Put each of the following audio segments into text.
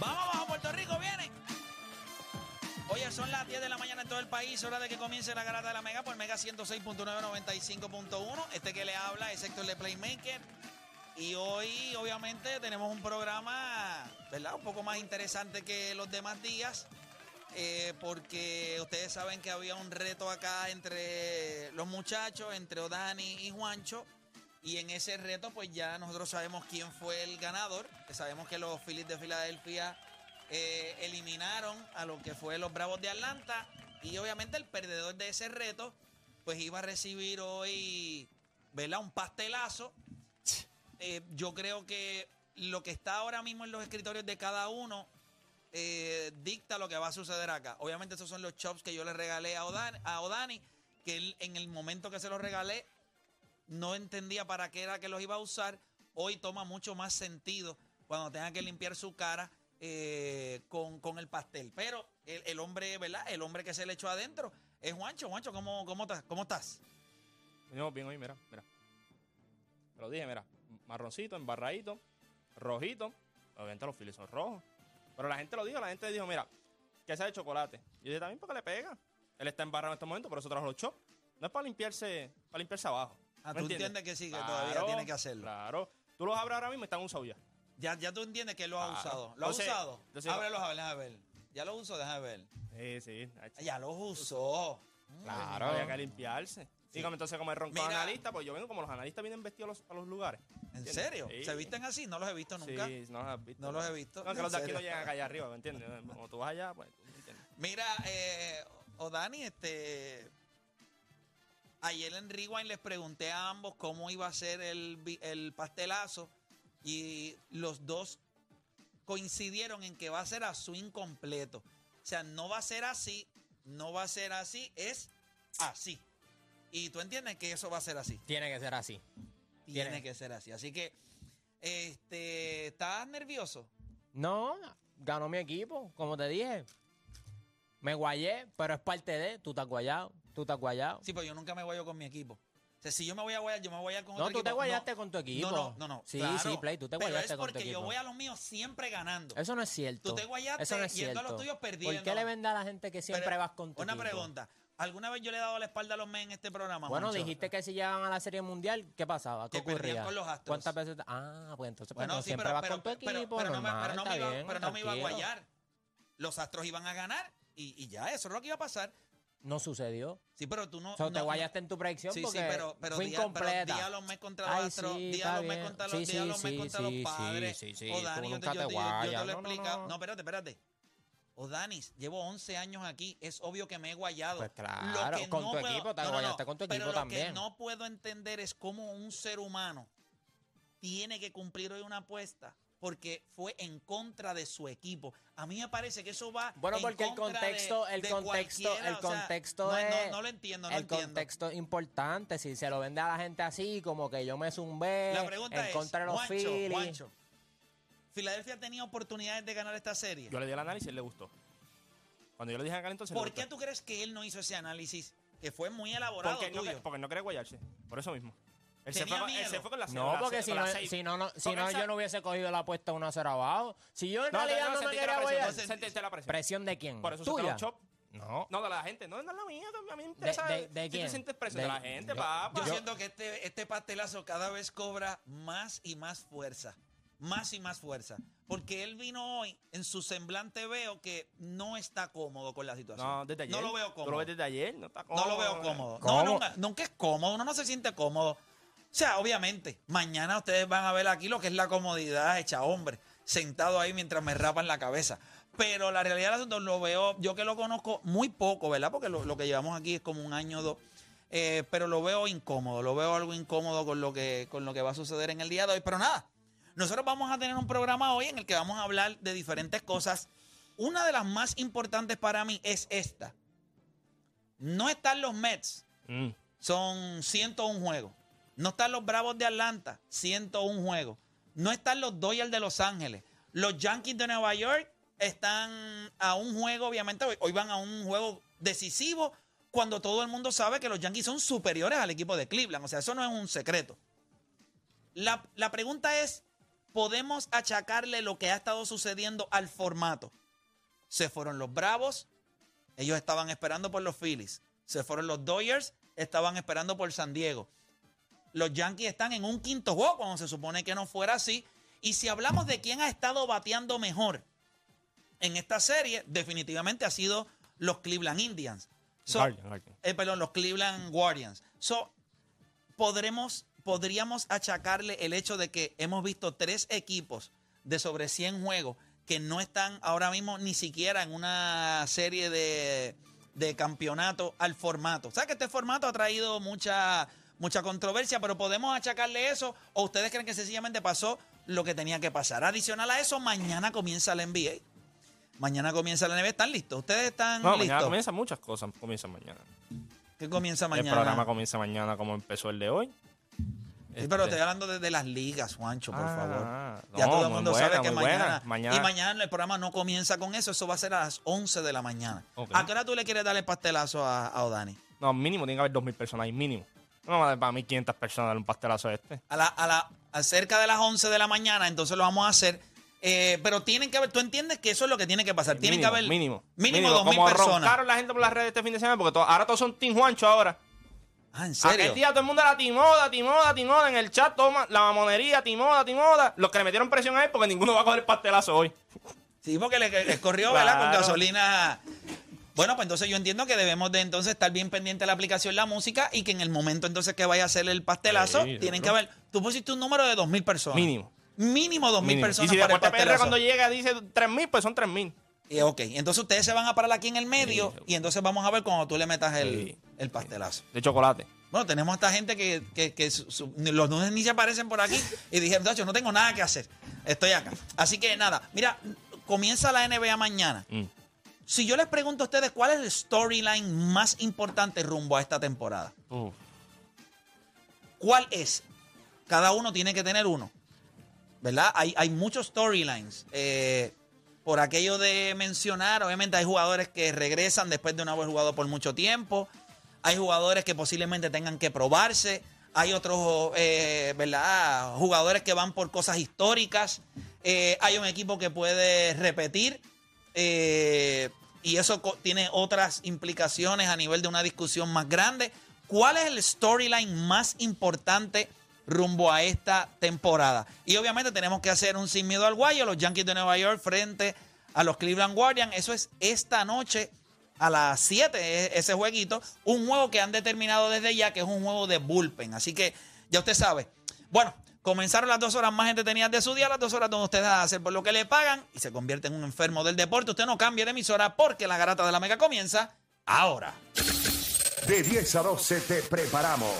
Vamos abajo, Puerto Rico, viene. Oye, son las 10 de la mañana en todo el país, hora de que comience la garata de la Mega por Mega 106.995.1. Este que le habla es Héctor de Playmaker. Y hoy, obviamente, tenemos un programa, ¿verdad? Un poco más interesante que los demás días. eh, porque ustedes saben que había un reto acá entre los muchachos, entre Odani y Juancho. Y en ese reto, pues ya nosotros sabemos quién fue el ganador. Sabemos que los Phillies de Filadelfia eh, eliminaron a lo que fue los Bravos de Atlanta. Y obviamente el perdedor de ese reto, pues iba a recibir hoy, ¿verdad? Un pastelazo. Eh, yo creo que lo que está ahora mismo en los escritorios de cada uno eh, dicta lo que va a suceder acá. Obviamente esos son los chops que yo le regalé a Odani, a Odani que él, en el momento que se los regalé no entendía para qué era que los iba a usar. Hoy toma mucho más sentido cuando tenga que limpiar su cara eh, con, con el pastel. Pero el, el hombre, ¿verdad? El hombre que se le echó adentro es Juancho. Juancho, ¿cómo, cómo? ¿cómo estás? Venimos bien hoy, mira, mira. Lo dije, mira. Marroncito, embarradito, rojito. Obviamente los files son rojos. Pero la gente lo dijo, la gente dijo, mira, que sea de chocolate. Y yo dije, también porque le pega. Él está embarrado en este momento, por eso trajo los chops. No es para limpiarse, para limpiarse abajo. Ah, ¿Me tú entiendes que sí, que todavía Claro, tiene que hacerlo. Claro. Tú los abres ahora mismo y están usados ya. Ya, ya tú entiendes que lo ha Claro. usado. ¿Lo ha Entonces- usado? entonces- Ábrelos a ver, déjame ver. Ya lo usó, déjame ver. Sí, sí. Ya los usó. Claro. Había que limpiarse. Como entonces, como el ronco Mira. analista, pues yo vengo como los analistas vienen vestidos a los, a los lugares. ¿En ¿Entiendes? serio? Sí. ¿Se visten así? No los he visto nunca. Sí, no los has visto. No los he visto. No, que ¿En los de aquí no llegan acá allá arriba, ¿me entiendes? Como tú vas allá, pues tú entiendes. Mira, eh, Odani, este. Ayer en Rewind les pregunté a ambos cómo iba a ser el, el pastelazo y los dos coincidieron en que va a ser a swing completo. O sea, no va a ser así, no va a ser así, es así. Y tú entiendes que eso va a ser así. Tiene que ser así. Tiene Tiene. que ser así. Así que, este, ¿estás nervioso? No, ganó mi equipo, como te dije. Me guayé, pero es parte de. Tú estás guayado, tú estás guayado. Sí, pero yo nunca me guayo con mi equipo. O sea, si yo me voy a guayar, yo me voy a guayar con No, otro tú te equipo. guayaste con tu equipo. No, no, no, no. Sí, claro. sí, Play, tú te Pero guayaste es con tu porque yo equipo. voy a los míos siempre ganando. Eso no es cierto. Tú te guayaste Eso no es yendo a los tuyos perdiendo. ¿Por qué le vende a la gente que siempre Pero, vas con tu Una equipo? pregunta. ¿Alguna vez yo le he dado la espalda a los men en este programa? Bueno, Moncho? dijiste que si llegaban a la Serie Mundial, ¿qué pasaba? ¿Qué Que ocurría? con los Astros. ¿Cuántas veces? Ah, pues entonces pues, Bueno, no sí, siempre pero, vas con tu equipo, pero no me, normal, pero no me iba, bien, pero no me iba a guayar. Los Astros iban a ganar y, y ya, eso es lo que iba a pasar. No sucedió. Sí, pero tú no... O sea, no- te guayaste en tu predicción Sí, sí, porque pero, pero fue pero incompleta. los Mets contra los sí, bien. contra Sí, los, sí, los sí, contra sí, los sí, padres. sí, sí, O Dani, yo te, nunca yo te yo te lo he No, no, explicado. no. No, espérate, espérate. O Danis, llevo 11 años aquí, es obvio que me he guayado. Pues claro, con tu equipo, te guayaste con tu pero equipo lo también. que no puedo entender es cómo un ser humano tiene que cumplir hoy una apuesta porque fue en contra de su equipo. A mí me parece que eso va Bueno, en porque el contra de- contexto, el de contexto, cualquiera, el o sea, contexto no, es. no, no lo entiendo, no el entiendo. contexto es importante. Si se lo vende a la gente así, como que yo me zumbé La pregunta en es, contra de los Juancho, Phillies. Juancho, ¿Filadelfia tenía oportunidades de ganar esta serie? Yo le di el análisis y él le gustó. Cuando yo le dije a Cali, entonces. ¿Por qué gustó. tú crees que él no hizo ese análisis? Que fue muy elaborado Porque no, tuyo. que- porque no quería guayarse. Por eso mismo. Él se, fue, con- él se fue con la No, con la- porque con si la no, seis. si no, no, si Porque no yo no hubiese cogido la apuesta 1 a 0 abajo. Si yo en No, realidad no, no, me sentiste quería la presión. guayar. Entonces- Sentiste la presión. ¿Presión de quién? Por eso se ¿Tuya? chop. No. No, de la gente. No, no es la mía. A mí me interesa. de- de si quién? tú sientes presión de, De- la gente, yo- papá. Yo siento que este, este pastelazo cada vez cobra más y más fuerza. Más y más fuerza. Porque él vino hoy, en su semblante veo que no está cómodo con la situación. No, desde ayer. No lo veo Tú lo cómodo. ves desde ayer. No está No cómodo. lo veo cómodo. No, ¿Cómo? nunca, nunca es cómodo, uno no se siente cómodo. O sea, obviamente, mañana ustedes van a ver aquí lo que es la comodidad hecha hombre, sentado ahí mientras me rapan la cabeza. Pero la realidad del asunto lo veo, yo que lo conozco muy poco, ¿verdad? Porque lo, lo que llevamos aquí es como un año o dos. Eh, pero lo veo incómodo, lo veo algo incómodo con lo, que, con lo que va a suceder en el día de hoy. Pero nada, nosotros vamos a tener un programa hoy en el que vamos a hablar de diferentes cosas. Una de las más importantes para mí es esta. No están los Mets, Mm. son 101 juegos. No están los Bravos de Atlanta, 101 juegos. No están los Dodgers de Los Ángeles. Los Yankees de Nueva York están a un juego, obviamente, hoy, van a un juego decisivo cuando todo el mundo sabe que los Yankees son superiores al equipo de Cleveland. O sea, eso no es un secreto. La, la pregunta es, ¿podemos achacarle lo que ha estado sucediendo al formato? Se fueron los Bravos, ellos estaban esperando por los Phillies. Se fueron los Dodgers, estaban esperando por San Diego. Los Yankees están en un quinto juego cuando se supone que no fuera así. Y si hablamos de quién ha estado bateando mejor en esta serie, definitivamente ha sido los Cleveland Indians. So, eh, perdón, los Cleveland Guardians. So, podremos, podríamos achacarle el hecho de que hemos visto tres equipos de sobre 100 juegos que no están ahora mismo ni siquiera en una serie de, de campeonato al formato. O sea que este formato ha traído mucha, mucha controversia, pero podemos achacarle eso o ustedes creen que sencillamente pasó lo que tenía que pasar. Adicional a eso, mañana comienza la NBA. Mañana comienza la NBA. ¿Están listos? ¿Ustedes están No, mañana listos? comienzan muchas cosas. Comienzan mañana. ¿Qué comienza mañana? El programa comienza mañana como empezó el de hoy. Sí, pero Este, estoy hablando de, de las ligas, Juancho, por Ah, favor. no, Ya todo el mundo buena, sabe que mañana, Mañana- Y mañana el programa no comienza con eso. Eso va a ser a las 11 de la mañana. Ok. ¿A qué hora tú le quieres dar el pastelazo a, a Odani? No, mínimo tiene que haber 2.000 personas ahí, mínimo. No vamos a dar para 1.500 personas darle un pastelazo a este. A la, a la, cerca de las 11 de la mañana, entonces lo vamos a hacer. Eh, pero tienen que haber, tú entiendes que eso es lo que tiene que pasar. Tienen mínimo, que haber Mínimo. mínimo 2.000 Como personas. roncaron la gente por las redes este fin de semana, porque to- ahora todos son Team Juancho ahora. Ah, ¿en serio? Aquel día todo el mundo era Timoda, Timoda, Timoda. En el chat, toma la mamonería, Timoda, Timoda. Los que le metieron presión a él porque ninguno va a coger el pastelazo hoy. Sí, porque le, le corrió, ¿verdad? Con Claro. gasolina. Bueno, pues entonces yo entiendo que debemos de entonces estar bien pendiente de la aplicación la música y que en el momento entonces que vaya a hacer el pastelazo, Sí, tienen seguro. que haber. Tú pusiste un número de 2.000 personas. Mínimo. Mínimo 2.000 Mínimo. personas y si para el Deporte PR pastelazo. cuando llega dice 3.000, pues son 3.000. Y, ok, entonces ustedes se van a parar aquí en el medio Sí, y entonces vamos a ver cuando tú le metas el, Sí. el pastelazo. De chocolate. Bueno, tenemos a esta gente que, que- que su- su- ni- los lunes ni se aparecen por aquí y dije, muchachos, no tengo nada que hacer. Estoy acá. Así que nada, mira, comienza la NBA mañana. Mm. Si yo les pregunto a ustedes cuál es el storyline más importante rumbo a esta temporada, Uf. ¿cuál es? Cada uno tiene que tener uno. ¿Verdad? Hay, hay muchos storylines. Eh, por aquello de mencionar, obviamente hay jugadores que regresan después de no haber jugado por mucho tiempo. Hay jugadores que posiblemente tengan que probarse. Hay otros, eh, ¿verdad? Jugadores que van por cosas históricas. Eh, hay un equipo que puede repetir. eh, y eso tiene otras implicaciones a nivel de una discusión más grande. ¿Cuál es el storyline más importante rumbo a esta temporada? Y obviamente tenemos que hacer un sin miedo al guayo, los Yankees de Nueva York frente a los Cleveland Guardians. Eso es esta noche a las 7, e- ese jueguito. Un juego que han determinado desde ya que es un juego de bullpen. Así que ya usted sabe. Bueno, comenzaron las dos horas más entretenidas de su día, las dos horas donde usted a hacer por lo que le pagan y se convierte en un enfermo del deporte. Usted no cambie de emisora porque la garata de la mega comienza ahora. De 10 a 12 te preparamos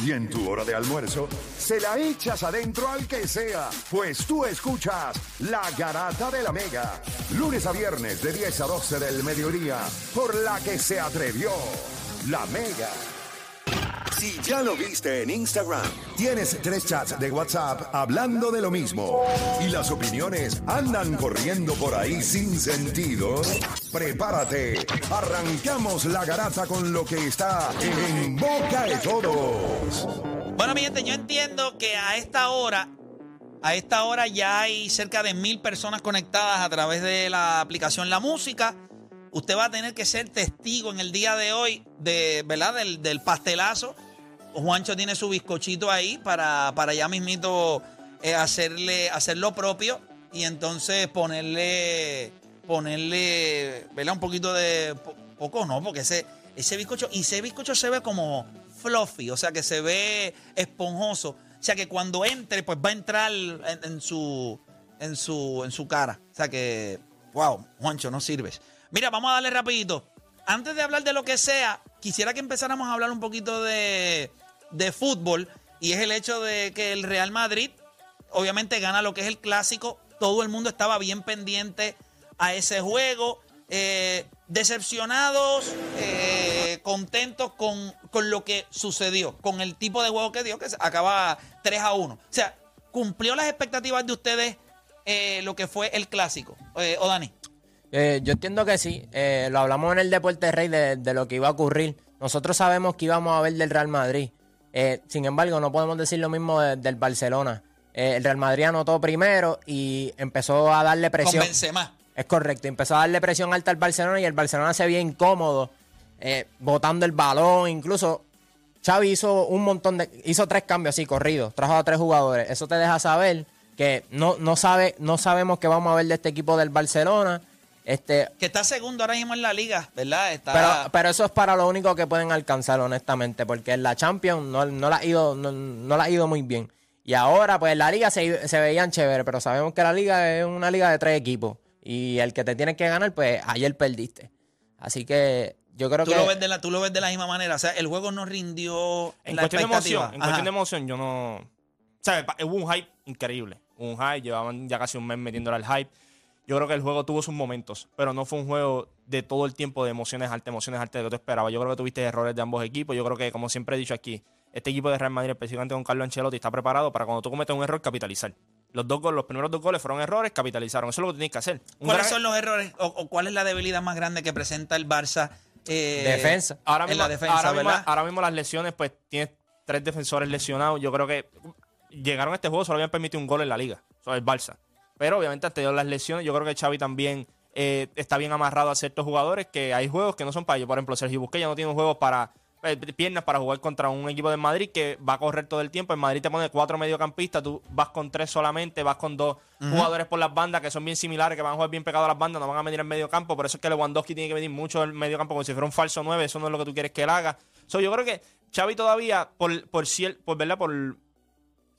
Y en tu hora de almuerzo, se la echas adentro al que sea, pues tú escuchas La Garata de la Mega, lunes a viernes de 10 a 12 del mediodía, por la que se atrevió La Mega. Si ya lo viste en Instagram, tienes tres chats de WhatsApp hablando de lo mismo y las opiniones andan corriendo por ahí sin sentido, prepárate. Arrancamos la garata con lo que está en boca de todos. Bueno, mi gente, yo entiendo que a esta hora, a esta hora ya hay cerca de mil personas conectadas a través de la aplicación La Música. Usted va a tener que ser testigo en el día de hoy de, ¿verdad? Del, del pastelazo. Juancho tiene su bizcochito ahí para, para ya mismito eh, hacerle, hacer lo propio y entonces ponerle, ponerle, ¿verdad? Un poquito de, po- poco no, porque ese, ese bizcocho, y ese bizcocho se ve como fluffy, o sea que se ve esponjoso. O sea que cuando entre, pues va a entrar en, en su, en, su, en su cara. O sea que, wow, Juancho, no sirves. Mira, vamos a darle rapidito. Antes de hablar de lo que sea, quisiera que empezáramos a hablar un poquito de, de fútbol. Y es el hecho de que el Real Madrid, obviamente, gana lo que es el clásico. Todo el mundo estaba bien pendiente a ese juego. Eh, decepcionados, eh, contentos con, con lo que sucedió, con el tipo de juego que dio, que acaba 3 a 1. O sea, ¿cumplió las expectativas de ustedes eh, lo que fue el clásico? Eh, ¿O Dani? Eh, yo entiendo que sí. Eh, lo hablamos en el Deporte Rey de, de lo que iba a ocurrir. Nosotros sabemos que íbamos a ver del Real Madrid. Eh, sin embargo, no podemos decir lo mismo de- del Barcelona. Eh, el Real Madrid anotó primero y empezó a darle presión. Benzema. Es correcto, empezó a darle presión alta al Barcelona y el Barcelona se veía incómodo, botando el balón. Incluso Xavi hizo un montón de. hizo tres cambios así corridos, trajo a tres jugadores. Eso te deja saber que no, no, sabe, no sabemos qué vamos a ver de este equipo del Barcelona. Este, Que está segundo ahora mismo en la liga, ¿verdad? Está, pero, pero eso es para lo único que pueden alcanzar, honestamente, porque en la Champions no, no la ha ido, no, no la ha ido muy bien. Y ahora, pues en la liga se, se veían chévere, pero sabemos que la liga es una liga de tres equipos. Y el que te tiene que ganar, pues ayer perdiste. Así que yo creo tú, que. lo ves de la, tú lo ves de la misma manera. O sea, el juego no rindió En la cuestión de emoción, en Ajá. cuestión de emoción, yo no. ¿Sabes? Hubo un hype increíble. Un hype, llevaban ya casi un mes metiéndole al hype. Yo creo que el juego tuvo sus momentos, pero no fue un juego de todo el tiempo de emociones altas, emociones altas de lo que tú esperabas. Yo creo que tuviste errores de ambos equipos. Yo creo que, como siempre he dicho aquí, este equipo de Real Madrid, específicamente con Carlo Ancelotti, está preparado para cuando tú cometes un error, capitalizar. Los dos goles, los primeros dos goles fueron errores, capitalizaron. Eso es lo que tienes que hacer. Un ¿Cuáles gran- son los errores o, o cuál es la debilidad más grande que presenta el Barça? eh, Defensa. Ahora en mismo, la defensa, ahora, mismo, ahora mismo las lesiones, pues tienes tres defensores lesionados. Yo creo que llegaron a este juego, solo habían permitido un gol en la liga, o sea, el Barça. Pero obviamente, ante las lesiones, yo creo que Xavi también eh, está bien amarrado a ciertos jugadores que hay juegos que no son para ellos. Por ejemplo, Sergio Busquets ya no tiene juegos para eh, piernas para jugar contra un equipo de Madrid que va a correr todo el tiempo. En Madrid te pone cuatro mediocampistas, tú vas con tres solamente, vas con dos jugadores por las bandas que son bien similares, que van a jugar bien pegados a las bandas, no van a medir en medio campo. Por eso es que Lewandowski tiene que medir mucho el medio campo como si fuera un falso 9. Eso no es lo que tú quieres que él haga. So, yo creo que Xavi todavía, por, por, cier- por, ¿verdad? por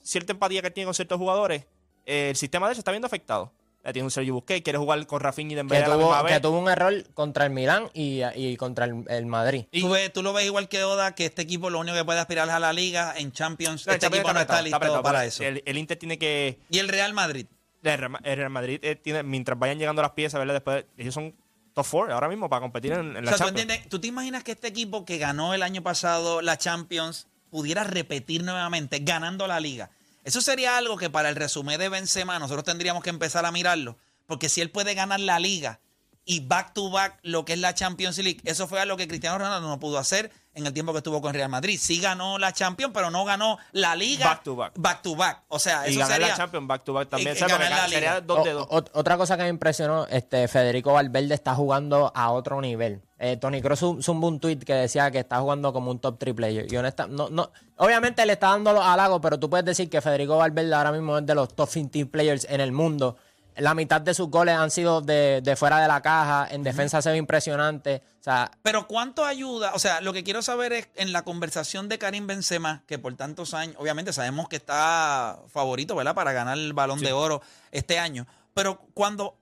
cierta empatía que tiene con ciertos jugadores, eh, el sistema de él se está viendo afectado. Ya tiene un Sergio Busquets, quiere jugar con Rafinha y que, Dembélé a la misma tuvo, vez. que tuvo un error contra el Milán y, y contra el, el Madrid. ¿Tú, ves- tú lo ves igual que Oda, que este equipo lo único que puede aspirar es a la liga en Champions. No, este Champions equipo no está listo apretado, para eso. El, el Inter tiene que y el Real Madrid. El Real Ma- el Real Madrid eh, tiene, mientras vayan llegando las piezas, ¿verdad? Después, ellos son top four ahora mismo para competir en, en O la ¿tú, Champions. entiendes? ¿tú te imaginas que este equipo que ganó el año pasado la Champions pudiera repetir nuevamente ganando la liga? Eso sería algo que para el resumen de Benzema nosotros tendríamos que empezar a mirarlo. Porque si él puede ganar la liga y back to back lo que es la Champions League, eso fue algo que Cristiano Ronaldo no pudo hacer en el tiempo que estuvo con Real Madrid. Sí ganó la Champions, pero no ganó la liga Back to back. Back to back. O sea, y eso ganar sería... la Champions back to back también. y- y ganar la sería liga. dos de O- dos. o- otra cosa que me impresionó, este Federico Valverde está jugando a otro nivel. Eh, Tony Kroos zum- zumbó un tweet que decía que está jugando como un top 3 player. Y honesta, no, no, obviamente le está dando los halagos, pero tú puedes decir que Federico Valverde ahora mismo es de los top 15 players en el mundo. La mitad de sus goles han sido de, de fuera de la caja. En defensa se ve impresionante. O sea, Pero ¿cuánto ayuda? O sea, lo que quiero saber es en la conversación de Karim Benzema, que por tantos años, obviamente sabemos que está favorito, ¿verdad? Para ganar el balón de oro este año. Pero cuando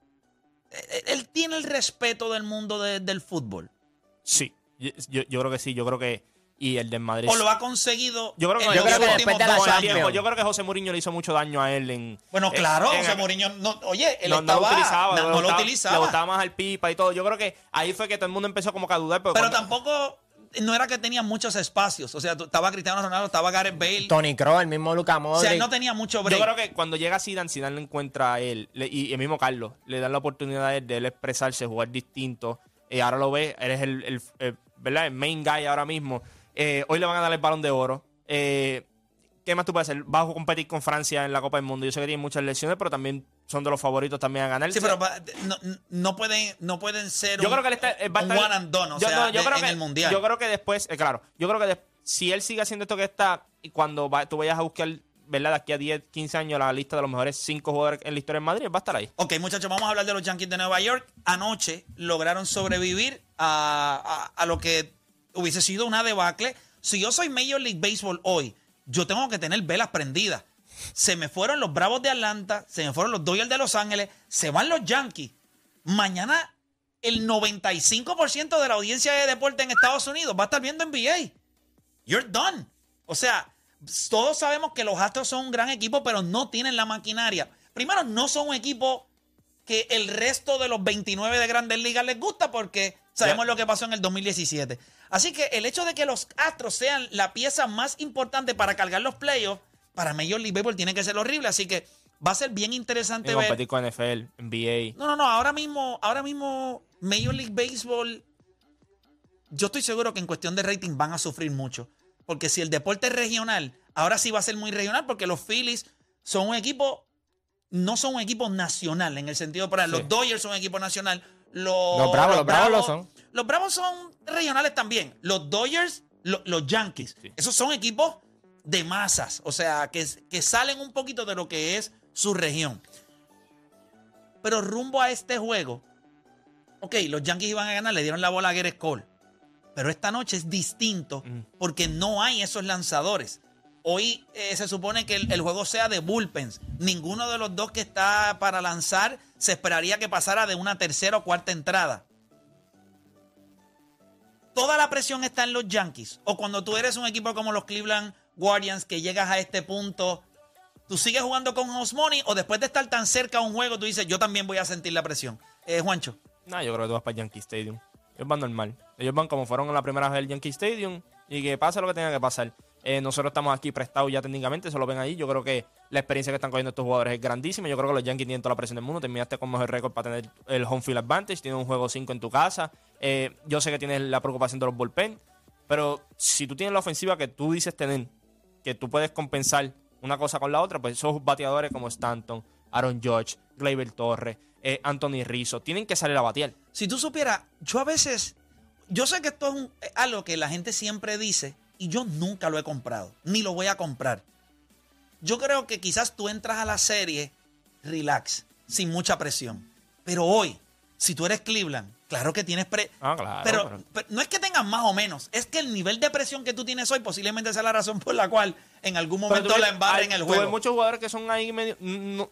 él, él tiene el respeto del mundo de- del fútbol. Sí, yo, yo- yo creo que sí, yo creo que... y el del Madrid. ¿O lo ha conseguido? Yo creo que- en yo creo que después de la yo creo que José Mourinho le hizo mucho daño a él en. Bueno, en- claro, en- José Mourinho, no, oye, él no, no lo estaba, utilizaba, no, no lo utilizaba. Le gustaba más al pipa y todo. Yo creo que ahí fue que todo el mundo empezó como que a dudar. Pero, Pero cuando- tampoco, no era que tenía muchos espacios. O sea, estaba Cristiano Ronaldo, estaba Gareth Bale. Tony Kroos, el mismo Luka O Modric. sea, él no tenía mucho break. Yo creo que cuando llega Zidane, Zidane le encuentra a él le- y el mismo Carlos le dan la oportunidad a él de él expresarse, jugar distinto. Eh, ahora lo ves, eres el, el- el- ¿verdad? el main guy ahora mismo. Eh, hoy le van a dar el balón de oro. Eh, ¿Qué más tú puedes hacer? Vas a competir con Francia en la Copa del Mundo. Yo sé que tienen muchas lesiones, pero también son de los favoritos también a ganar. Sí, pero va- no, no pueden, no pueden ser yo un, creo que él está, él va a un estar- one and done, o yo, sea, no, yo de- creo en que, el Mundial. Yo creo que después, eh, claro, yo creo que des- si él sigue haciendo esto que está, y cuando va- tú vayas a buscar, ¿verdad? De aquí a 10, 15 años la lista de los mejores 5 jugadores en la historia en Madrid, va a estar ahí. Ok, muchachos, vamos a hablar de los Yankees de Nueva York. Anoche lograron sobrevivir a, a- a lo que hubiese sido una debacle. Si yo soy Major League Baseball hoy, yo tengo que tener velas prendidas. Se me fueron los Bravos de Atlanta, se me fueron los Dodgers de Los Ángeles, se van los Yankees. Mañana el 95% de la audiencia de deporte en Estados Unidos va a estar viendo NBA. You're done. O sea, todos sabemos que los Astros son un gran equipo, pero no tienen la maquinaria. Primero, no son un equipo que el resto de los 29 de grandes ligas les gusta porque sabemos lo que pasó en el 2017. Así que el hecho de que los Astros sean la pieza más importante para cargar los playoffs, para Major League Baseball tiene que ser horrible. Así que va a ser bien interesante Y ver. competir con NFL, NBA. No, no, no. Ahora mismo, ahora mismo, Major League Baseball, yo estoy seguro que en cuestión de rating van a sufrir mucho. Porque si el deporte es regional, ahora sí va a ser muy regional, porque los Phillies son un equipo, no son un equipo nacional, en el sentido, para Sí. los Dodgers son un equipo nacional. Los, Los Bravos, los Bravos lo son. Los Bravos son regionales también. Los Dodgers, lo- los Yankees. Sí. Esos son equipos de masas, o sea, que, que salen un poquito de lo que es su región. Pero rumbo a este juego, ok, los Yankees iban a ganar, le dieron la bola a Garrett Cole. Pero esta noche es distinto Mm. porque no hay esos lanzadores. Hoy eh, se supone que el, el juego sea de bullpens. Ninguno de los dos que está para lanzar se esperaría que pasara de una tercera o cuarta entrada. Toda la presión está en los Yankees. O cuando tú eres un equipo como los Cleveland Guardians que llegas a este punto, tú sigues jugando con house money o después de estar tan cerca a un juego, tú dices, yo también voy a sentir la presión. Eh, Juancho. No, yo creo que tú vas para Yankee Stadium. Ellos van normal. Ellos van como fueron en la primera vez del Yankee Stadium y que pase lo que tenga que pasar. Eh, nosotros estamos aquí prestados ya técnicamente, se lo ven ahí. Yo creo que la experiencia que están cogiendo estos jugadores es grandísima. Yo creo que los Yankees tienen toda la presión del mundo. Terminaste con mejor récord para tener el home field advantage. Tienes un juego 5 en tu casa. Eh, yo sé que tienes la preocupación de los bullpen. Pero si tú tienes la ofensiva que tú dices tener, que tú puedes compensar una cosa con la otra, pues esos bateadores como Stanton, Aaron Judge, Gleyber Torres, eh, Anthony Rizzo, tienen que salir a batear. Si tú supieras, yo a veces, yo sé que esto es algo que la gente siempre dice y yo nunca lo he comprado, ni lo voy a comprar. Yo creo que quizás tú entras a la serie relax, sin mucha presión. Pero hoy, si tú eres Cleveland, claro que tienes pre... Ah, claro, pero, pero- pero no es que tengas más o menos, es que el nivel de presión que tú tienes hoy posiblemente sea la razón por la cual en algún momento la hay- en el juego. muchos jugadores que son ahí medio. no-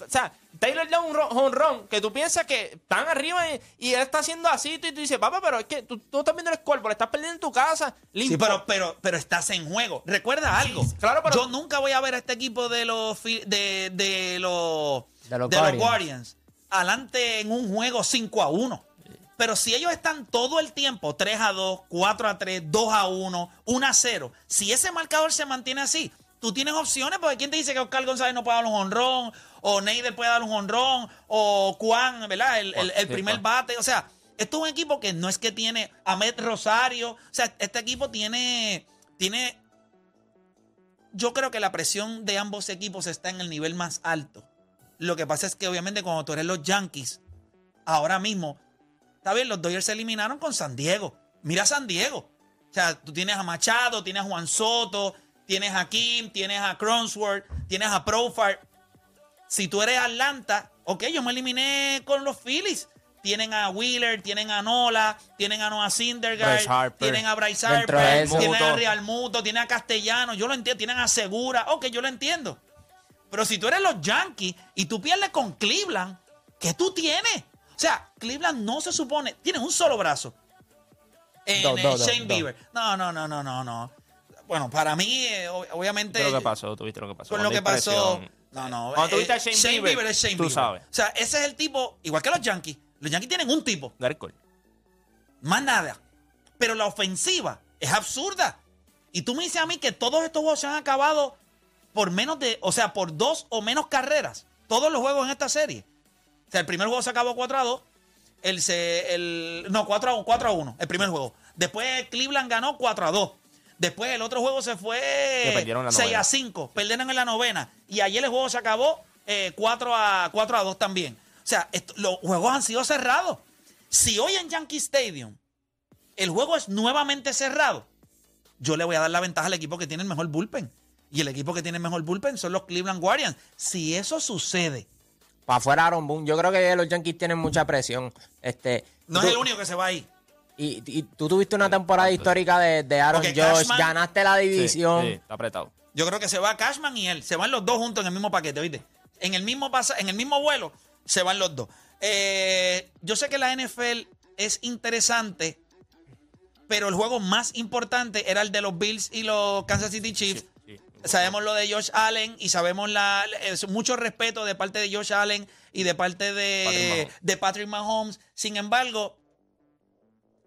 o sea, Taylor da un honrón que tú piensas que están arriba y, él está haciendo así y tú dices, papá, pero es que tú, tú estás viendo el scoreboard, estás perdiendo en tu casa. Sí, limpio". pero, pero, pero estás en juego. Recuerda algo. claro, pero- Yo nunca voy a ver a este equipo de los de, de los, De los de los. Guardians adelante en un juego 5 a 1. Pero si ellos están todo el tiempo 3 a 2, 4 a 3, 2 a 1, 1 a 0, si ese marcador se mantiene así, tú tienes opciones, porque ¿quién te dice que Oscar González no puede dar un honrón? O Neider puede dar un honrón, o Juan, ¿verdad? El, el- primer Juan. bate. O sea, esto es un equipo que no es que tiene Ahmed Rosario. O sea, este equipo tiene, tiene. Yo creo que la presión de ambos equipos está en el nivel más alto. Lo que pasa es que, obviamente, cuando tú eres los Yankees, ahora mismo, está bien, los Dodgers se eliminaron con San Diego. Mira San Diego. O sea, tú tienes a Machado, tienes a Juan Soto, tienes a Kim, tienes a Cronsworth, tienes a Profar. Si tú eres Atlanta, ok, yo me eliminé con los Phillies. Tienen a Wheeler, tienen a Nola, tienen a Noah Syndergaard, tienen a Bryce Harper, tienen a. Real Muto, tienen a Castellano, yo lo entiendo, tienen a Segura, ok, yo lo entiendo. Pero si tú eres los Yankees y tú pierdes con Cleveland, ¿qué tú tienes? O sea, Cleveland no se supone, tienen un solo brazo. En Shane. Bieber. No, no, no, no, no, no. Bueno, para mí, eh, ob- obviamente. ¿Viste lo que pasó? ¿Tuviste lo que pasó? Con lo Cuando que hay pasó. presión. No, no. Cuando eh, tuviste a Shane Bieber, es Shane tú Bieber. sabes. O sea, ese es el tipo, igual que los Yankees. Los Yankees tienen un tipo, Garrett Cole. más nada. Pero la ofensiva es absurda. Y tú me dices a mí que todos estos juegos se han acabado por menos de, o sea, por dos o menos carreras. Todos los juegos en esta serie. O sea, el primer juego se acabó 4 a 2. El, se- el, no, 4 a, 4 a 1, el primer juego. Después Cleveland ganó 4 a 2. Después el otro juego se fue Que perdieron la 6 novena. a 5. Perdieron en la novena. Y ayer el juego se acabó eh, 4, a, 4 a 2 también. O sea, esto- los juegos han sido cerrados. Si hoy en Yankee Stadium el juego es nuevamente cerrado, yo le voy a dar la ventaja al equipo que tiene el mejor bullpen. Y el equipo que tiene el mejor bullpen son los Cleveland Guardians. Si eso sucede, Para afuera Aaron Boone. Yo creo que los Yankees tienen mucha presión. Este, no tú- es el único que se va ahí. Y, y tú tuviste una temporada histórica de, de Aaron Porque Josh, Cashman- ganaste la división. sí, está apretado. Yo creo que se va Cashman y él. Se van los dos juntos en el mismo paquete, ¿viste? En el mismo, pasa- en el mismo vuelo se van los dos. Eh, yo sé que la NFL es interesante, pero el juego más importante era el de los Bills y los Kansas City Chiefs. Sí, sí. Sabemos lo de Josh Allen y sabemos la, es mucho respeto de parte de Josh Allen y de parte Patrick de, Mahomes. de Patrick Mahomes. Sin embargo,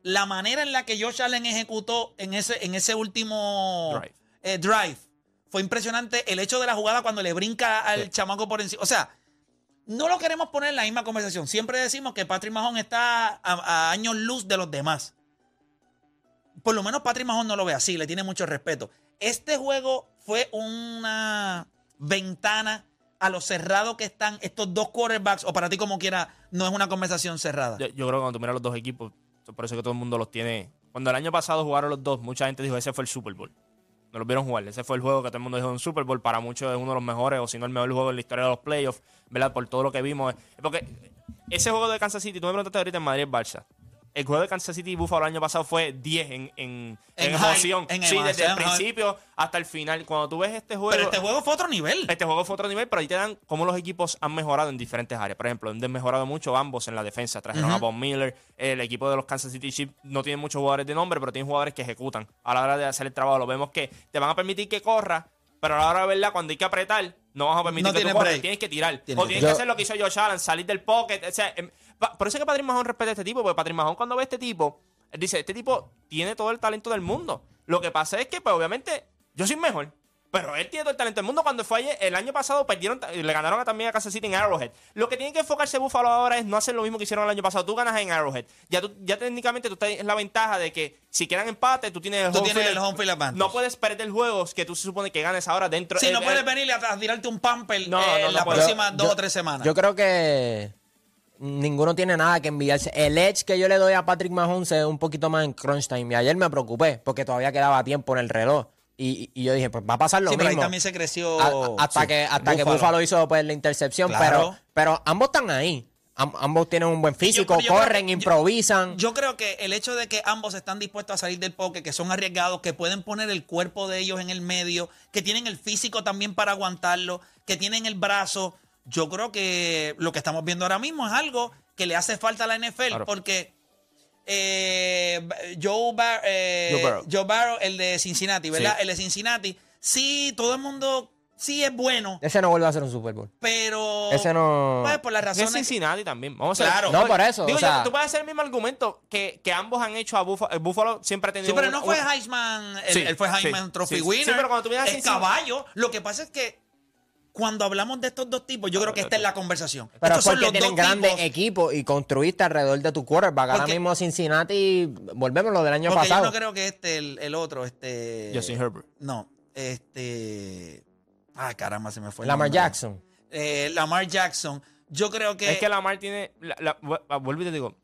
la manera en la que Josh Allen ejecutó en ese, en ese último Drive. eh, drive fue impresionante. El hecho de la jugada cuando le brinca al Sí. chamaco por encima. O sea, no lo queremos poner en la misma conversación. Siempre decimos que Patrick Mahomes está a, a años luz de los demás. Por lo menos Patrick Mahomes no lo ve así, le tiene mucho respeto. Este juego fue una ventana a lo cerrado que están estos dos quarterbacks, o para ti como quiera, no es una conversación cerrada. Yo, yo creo que cuando tú miras los dos equipos, por eso que todo el mundo los tiene. Cuando el año pasado jugaron los dos, mucha gente dijo ese fue el Super Bowl. No los vieron jugar. Ese fue el juego que todo el mundo dijo un Super Bowl. Para muchos es uno de los mejores, o si no el mejor juego en la historia de los playoffs, ¿verdad? Por todo lo que vimos. Porque ese juego de Kansas City, tú me preguntaste ahorita en Madrid Barça. El juego de Kansas City y Buffalo el año pasado fue 10 en, en, en En emoción. en sí, desde el principio hasta el final. Cuando tú ves este juego. Pero este juego fue otro nivel. Este juego fue otro nivel, pero ahí te dan cómo los equipos han mejorado en diferentes áreas. Por ejemplo, han mejorado mucho ambos en la defensa. Trajeron a Von Miller. El equipo de los Kansas City Chiefs no tiene muchos jugadores de nombre, pero tienen jugadores que ejecutan. A la hora de hacer el trabajo, lo vemos que te van a permitir que corra, pero a la hora de verdad, cuando hay que apretar, no vas a permitir No que tiene tú. Tienes que tirar. Tiene o tienes que hacer lo que hizo Josh Allen, salir del pocket. O sea, pa- por eso es que Patrick Mahon respeta a este tipo, porque Patrick Mahon cuando ve a este tipo, él dice, este tipo tiene todo el talento del mundo. Lo que pasa es que, pues obviamente, yo soy mejor. Pero él tiene todo el talento del mundo. Cuando fue ayer, el año pasado perdieron, le ganaron también a Kansas City en Arrowhead. Lo que tiene que enfocarse Buffalo ahora es no hacer lo mismo que hicieron el año pasado. Tú ganas en Arrowhead. Ya, tú- ya técnicamente tú tienes la ventaja de que si quedan empate, tú tienes el Tú home tienes field. el home field advantage. No puedes perder juegos que tú se supone que ganes ahora dentro. Si el- no el- puedes venir a, a tirarte un pamper No, eh, no, las próximas dos yo- o tres semanas. Yo creo que ninguno tiene nada que enviarse. El edge que yo le doy a Patrick Mahomes es un poquito más en crunch time. Y ayer me preocupé porque todavía quedaba tiempo en el reloj. Y, y yo dije, pues va a pasar lo sí, pero ahí mismo. también se creció. A- hasta sí, que hasta que Buffalo. Buffalo hizo pues, la intercepción. Claro. Pero, pero ambos están ahí. Am- ambos tienen un buen físico, pero yo creo corren, que- yo- improvisan. Yo creo que el hecho de que ambos están dispuestos a salir del poke, que son arriesgados, que pueden poner el cuerpo de ellos en el medio, que tienen el físico también para aguantarlo, que tienen el brazo, yo creo que lo que estamos viendo ahora mismo es algo que le hace falta a la NFL, Claro. porque eh, Joe, Bar- eh, Joe Barrow, el de Cincinnati, ¿verdad? Sí. El de Cincinnati, sí, todo el mundo sí es bueno, Ese no vuelve a ser un Super Bowl. pero Ese no. pues, por las Es razones... Cincinnati también. Vamos a ver. Claro. No, por eso, Digo o yo, sea- tú puedes hacer el mismo argumento que, que ambos han hecho a Buffalo. El Buffalo siempre ha tenido. Sí, pero un- no fue un- Heisman, él, Sí, él fue Heisman sí, Trophy sí. winner. Sí, pero cuando tú miras a es Cincinnati- caballo. Lo que pasa es que cuando hablamos de estos dos tipos, yo creo que esta es la conversación. Pero Estos es son porque los tienen dos grandes tipos, equipos y construiste alrededor de tu quarterback. Ahora Porque- mismo Cincinnati, volvemos a lo del año Porque pasado. yo no creo que este, el, el otro, este. Justin Herbert. No, este. Ah, caramba, se me fue. el Lamar nombre. Jackson. Eh, Lamar Jackson. Yo creo que. Es que Lamar tiene. La, la- vu- vuelvo y te digo.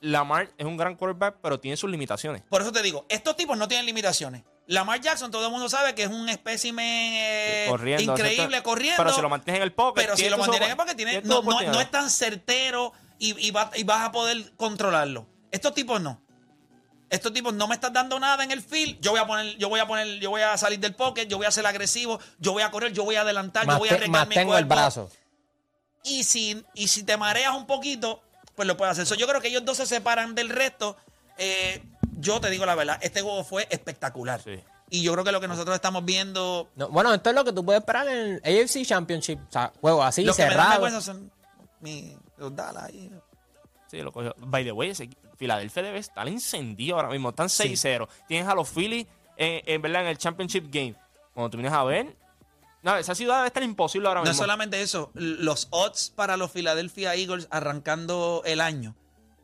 Lamar es un gran quarterback, pero tiene sus limitaciones. Por eso te digo, estos tipos no tienen limitaciones. Lamar Jackson, todo el mundo sabe que es un espécimen eh, corriendo. increíble corriendo. Pero si lo mantienes en el pocket. Pero si lo opo- porque tiene, tiene no, no- no es tan certero y, y va- y vas a poder controlarlo. Estos tipos no. Estos tipos no me están dando nada en el field. Yo voy a poner, yo voy a poner, yo voy a salir del pocket, yo voy a ser agresivo, yo voy a correr, yo voy a adelantar, yo voy a arriesgar mi mantengo el cuerpo. brazo. Y si, y si te mareas un poquito, pues lo puedes hacer. So, yo creo que ellos dos se separan del resto. Eh, yo te digo la verdad, este juego fue espectacular. Sí. Y yo creo que lo que nosotros estamos viendo, No, bueno, esto es lo que tú puedes esperar en el AFC Championship. O sea, juego así, lo que me cerrado. son mi- los Dallas. Sí, lo cogió. By the way, ese, Filadelfia debe estar encendido ahora mismo. Están 6-0. Tienes a los Phillies en, en, verdad, en el Championship Game. Cuando tú vienes a ver. No, esa ciudad debe estar imposible ahora No mismo. solamente eso, los odds para los Philadelphia Eagles arrancando el año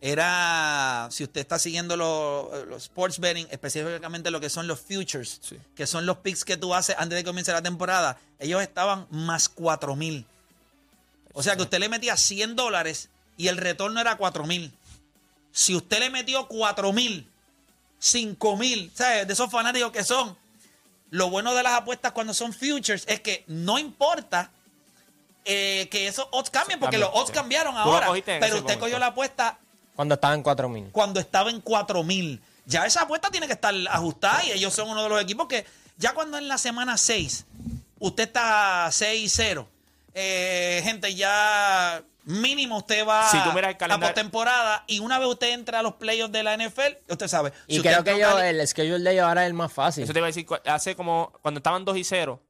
era, si usted está siguiendo los, los sports betting, específicamente lo que son los futures, Sí. que son los picks que tú haces antes de que comience la temporada, ellos estaban más 4 mil. O sea que usted le metía 100 dólares y el retorno era 4 mil. Si usted le metió 4 mil, 5 mil, ¿sabes? De esos fanáticos que son. Lo bueno de las apuestas cuando son futures es que no importa eh, que esos odds cambien, porque los odds sí. cambiaron ahora. Pero usted momento. cogió la apuesta Cuando estaba en 4000. cuando estaba en 4000. Ya esa apuesta tiene que estar ajustada y ellos son uno de los equipos que ya cuando en la semana 6 usted está 6-0, eh, gente, ya mínimo usted va Si tú miras el a calendario- postemporada y una vez usted entra a los playoffs de la NFL, usted sabe. Y si creo que yo, cali- el schedule de ellos ahora es el más fácil. Eso te iba a decir, hace como, cuando estaban 2 y 0,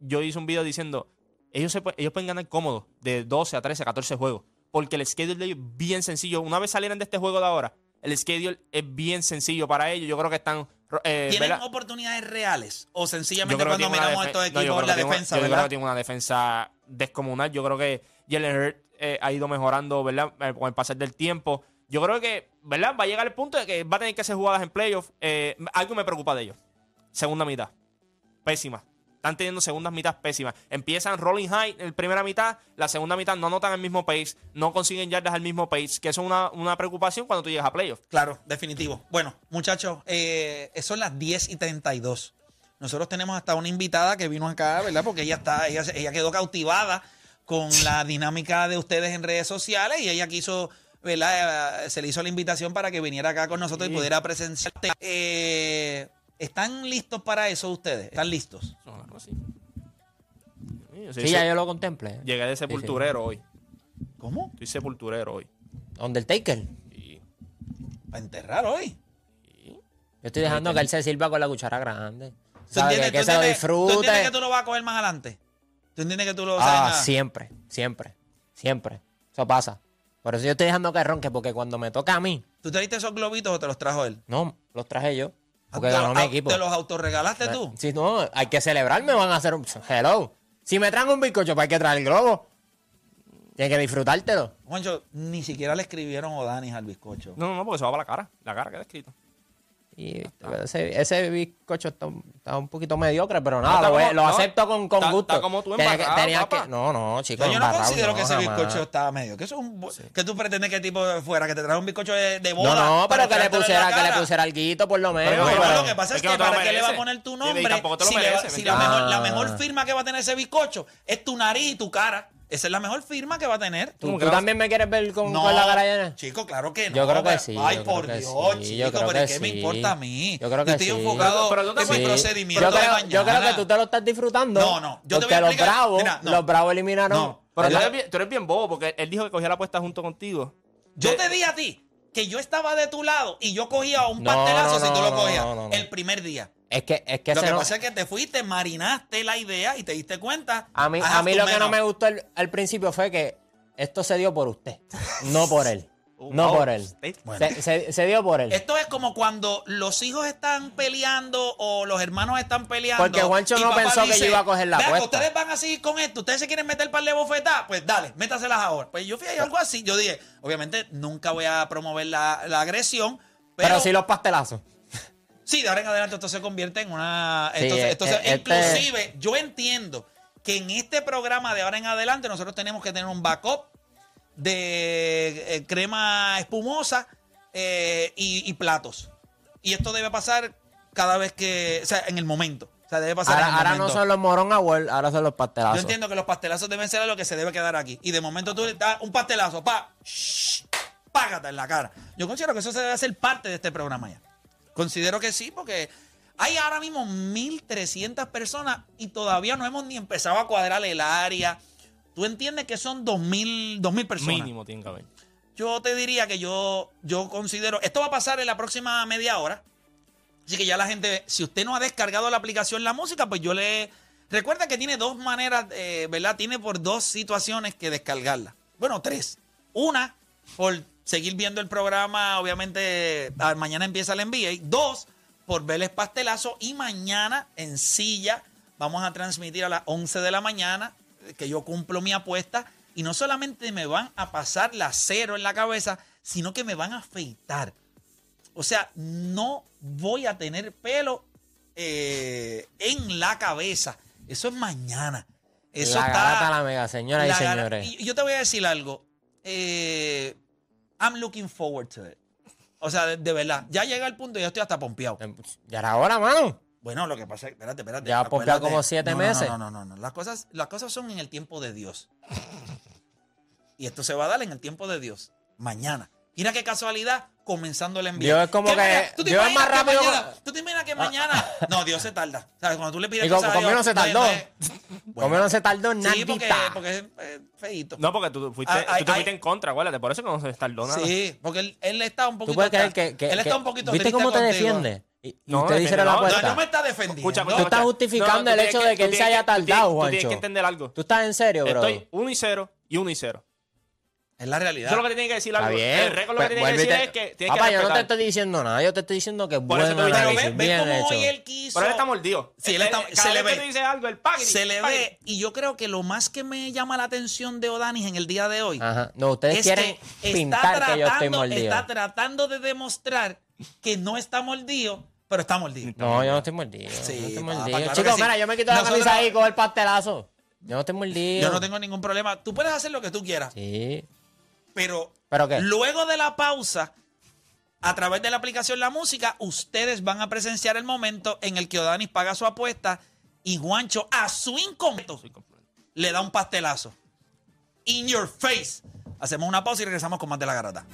yo hice un video diciendo, ellos, se, ellos pueden ganar cómodos de 12 a 13, a 14 juegos, porque el schedule de ellos es bien sencillo. Una vez salieran de este juego de ahora, el schedule es bien sencillo para ellos. Yo creo que están... eh, ¿Tienen ¿verdad? oportunidades reales? O sencillamente cuando miramos a estos no, equipos creo la una- defensa, yo creo que tiene una defensa descomunal. Yo creo que Jalen Hurts eh, ha ido mejorando, ¿verdad? Eh, con el pasar del tiempo. Yo creo que, ¿verdad? Va a llegar el punto de que va a tener que hacer jugadas en playoffs. Eh, algo me preocupa de ellos. Segunda mitad. Pésima. Están teniendo segundas mitad pésimas. Empiezan rolling high en la primera mitad, la segunda mitad no notan el mismo pace, no consiguen yardas al mismo pace, que eso es una, una preocupación cuando tú llegas a playoffs. Claro, definitivo. Bueno, muchachos, eh, son las 10 y 32. Nosotros tenemos hasta una invitada que vino acá, ¿verdad? Porque ella está, ella, ella quedó cautivada con la dinámica de ustedes en redes sociales y ella quiso, ¿verdad? Eh, Se le hizo la invitación para que viniera acá con nosotros y pudiera presenciar. Eh, ¿Están listos para eso ustedes? ¿Están listos? Sí, Sí, ya yo lo contemplé. Llegué de sepulturero hoy. ¿Cómo? Estoy sepulturero hoy. Undertaker. Y- ¿Para enterrar hoy? Yo estoy dejando que él se sirva con la cuchara grande. ¿Tú ¿Sabe? Que, entiendes- que tú se lo entiendes- ¿Tú entiendes disfrute. que tú lo vas a coger más adelante? ¿Tú entiendes que tú lo Ah, sabes nada? siempre, siempre, siempre. Eso pasa. Por eso yo estoy dejando que ronque, porque cuando me toca a mí, ¿Tú te diste esos globitos o te los trajo él? no, los traje yo. Porque ¿Te ganó los- mi ah, equipo. ¿Te los autorregalaste tú? Si no, hay que celebrar, me van a hacer un... Hello. Si me traen un bizcocho, pues hay que traer el globo. Tienes que disfrutártelo. Juancho, ni siquiera le escribieron Odanis al bizcocho. No, no, no, porque se va para la cara. La cara queda escrito. Y ese, ese bizcocho está, está un poquito mediocre, pero nada, está lo, como- lo no, acepto con, con está- gusto. está como tú Tenía que- embarrado, tenía papá. que- No, no, chicos, yo no embarrado, considero no, que ese jamás. bizcocho está medio. Que eso es un, bo- que tú pretendes que el tipo fuera, que te trae un bizcocho de, de No, boda. no, para pero que le pusiera, que le pusiera alguito por lo menos. Pero, Pero pero- lo que pasa es, Es que que, no te lo para qué le va a poner tu nombre si, va- si ¿me la, mejor, la Ah. mejor firma que va a tener ese bizcocho es tu nariz y tu cara. Esa es la mejor firma que va a tener. ¿Tú, ¿Cómo tú que también me quieres ver con, No, con la cara llena? Chico, claro que no. Yo creo que sí, Ay, por Dios, sí, chico, yo creo pero que ¿y qué me importa a mí? Yo creo que estoy sí. enfocado Pero tú te en mi procedimiento Yo de creo, mañana. yo creo que tú te lo estás disfrutando. No, no, yo te voy a los explicar- bravos, Mira, no. los bravos eliminaron. No, Pero tú eres, bien, tú eres bien bobo porque él dijo que cogía la apuesta junto contigo. Yo De- te dije a ti que yo estaba de tu lado y yo cogía un No, pastelazo no, si tú lo cogías el primer día. Es que, es que Lo que pasa es que te fuiste, marinaste la idea y te diste cuenta. a mí, a mí lo que no me gustó al, al principio fue que esto se dio por usted, no por él. No por él. Bueno. Se, se- se dio por él. Esto es como cuando los hijos están peleando o los hermanos están peleando. Porque Juancho no pensó que yo iba a coger la "Vea, que apuesta". ustedes van a seguir con esto. Ustedes se quieren meter para de bofetada. Pues dale, métaselas ahora. Pues yo fui ahí algo así. Yo dije, obviamente nunca voy a promover la, la agresión. Pero, pero sí los pastelazos. Sí, de ahora en adelante esto se convierte en una... Sí, entonces, entonces, este- inclusive, yo entiendo que en este programa de ahora en adelante nosotros tenemos que tener un backup de eh, crema espumosa eh, y, y platos. Y esto debe pasar cada vez que... O sea, en el momento. O sea, debe pasar en Ahora, el ahora momento. no son los Moron Award, ahora son los pastelazos. Yo entiendo que los pastelazos deben ser lo que se debe quedar aquí. Y de momento tú le das un pastelazo, pa, shh, págate en la cara. Yo considero que eso se debe hacer parte de este programa ya. Considero que sí, porque hay ahora mismo 1.300 personas y todavía no hemos ni empezado a cuadrar el área. Tú entiendes que son 2.000 2.000 personas. Mínimo tiene que haber. yo te diría que yo, yo considero. Esto va a pasar en la próxima media hora. Así que ya la gente, si usted no ha descargado la aplicación La Música, pues yo le. Recuerda que tiene dos maneras, eh, ¿verdad? Tiene por dos situaciones que descargarla. Bueno, tres. Una, por seguir viendo el programa, obviamente, mañana empieza el NBA. Dos, por ver el pastelazo. Y mañana en silla vamos a transmitir a las 11 de la mañana, que yo cumplo mi apuesta. Y no solamente me van a pasar la cero en la cabeza, sino que me van a afeitar. O sea, no voy a tener pelo eh, en la cabeza. Eso es mañana. Eso la está. la mega, señoras y la señores. y yo te voy a decir algo. Eh, I'm looking forward to it. O sea, de, de verdad. Ya llega el punto y yo estoy hasta pompeado. Ya era hora, mano. Bueno, lo que pasa es, espérate, espérate. Ya acuérdate. como siete No, no, meses. No, no, no, no. Las cosas, las cosas son en el tiempo de Dios. Y esto se va a dar en el tiempo de Dios. Mañana. Mira qué casualidad, comenzando el envío. Dios es como que- ¿Tú te Dios es más que rápido mañana- ¿Tú te imaginas que mañana? No, Dios se tarda. ¿Sabes? Cuando tú le pides Y con- cosas a conmigo Dios, no se tardó. no es- Como no se tardó en Sí, porque, es eh, feíto. No, porque tú, fuiste, Ay, ay, tú te ay. fuiste en contra, acuérdate. Por eso que no se tardó nada. Sí, porque él, él está un poquito. ¿Tú puedes creer que, que- él está que- un poquito ¿Viste cómo te contigo. defiende? Y, y No, usted dice la defiende, no. No, no me está defendiendo. Escucha, Tú escucha. estás justificando tú el hecho de que él tú se haya tú tardado, Tú tienes que Juancho. entender algo. ¿Tú estás en serio, bro? Estoy 1 y 0 y 1 y 0. Es la realidad. Eso es lo que te tiene que decir Está algo. bien. El récord lo que Pues tiene que decir te- es que tienes Papá, que yo no te estoy diciendo nada. Yo te estoy diciendo que es bueno Pero Bien ve, análisis, ve bien cómo hoy hecho. él quiso. Pero él está mordido. Sí, él está- Cada se le vez que ve. tú dices algo, el packaging. Se le ve. Y yo creo que lo más que me llama la atención de Odanis en el día de hoy Ajá. No, ustedes es quieren que pintar está que yo estoy mordido. está tratando de demostrar que no está mordido, pero está mordido. No, yo no estoy mordido. Sí, no estoy mordido. claro Chicos, que sí. mira, yo me quito la Nosotros- camisa ahí y cojo el pastelazo. Yo no estoy mordido. Yo no tengo ningún problema. Tú puedes hacer lo que tú quieras, Sí. pero ¿Pero qué? luego de la pausa, a través de la aplicación La Música, ustedes van a presenciar el momento en el que Odanis paga su apuesta y Juancho, a su incompleto, le da un pastelazo. In your face. Hacemos una pausa y regresamos con más de la garata.